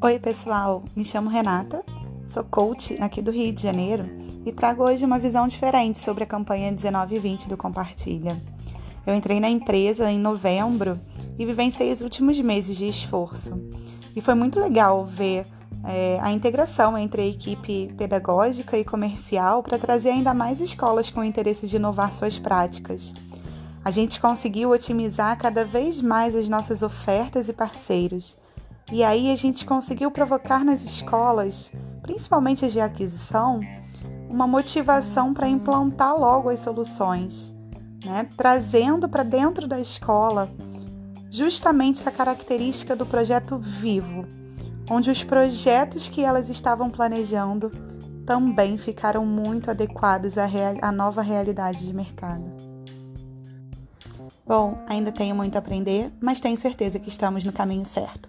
Oi, pessoal. Me chamo Renata, sou coach aqui do Rio de Janeiro e trago hoje uma visão diferente sobre a campanha 1920 do Compartilha. Eu entrei na empresa em novembro e vivenciei os últimos meses de esforço. E foi muito legal ver é, a integração entre a equipe pedagógica e comercial para trazer ainda mais escolas com interesse de inovar suas práticas. A gente conseguiu otimizar cada vez mais as nossas ofertas e parceiros e aí a gente conseguiu provocar nas escolas, principalmente as de aquisição, uma motivação para implantar logo as soluções, né? trazendo para dentro da escola justamente essa característica do projeto vivo, onde os projetos que elas estavam planejando também ficaram muito adequados à, à nova realidade de mercado. Bom, ainda tenho muito a aprender, mas tenho certeza que estamos no caminho certo.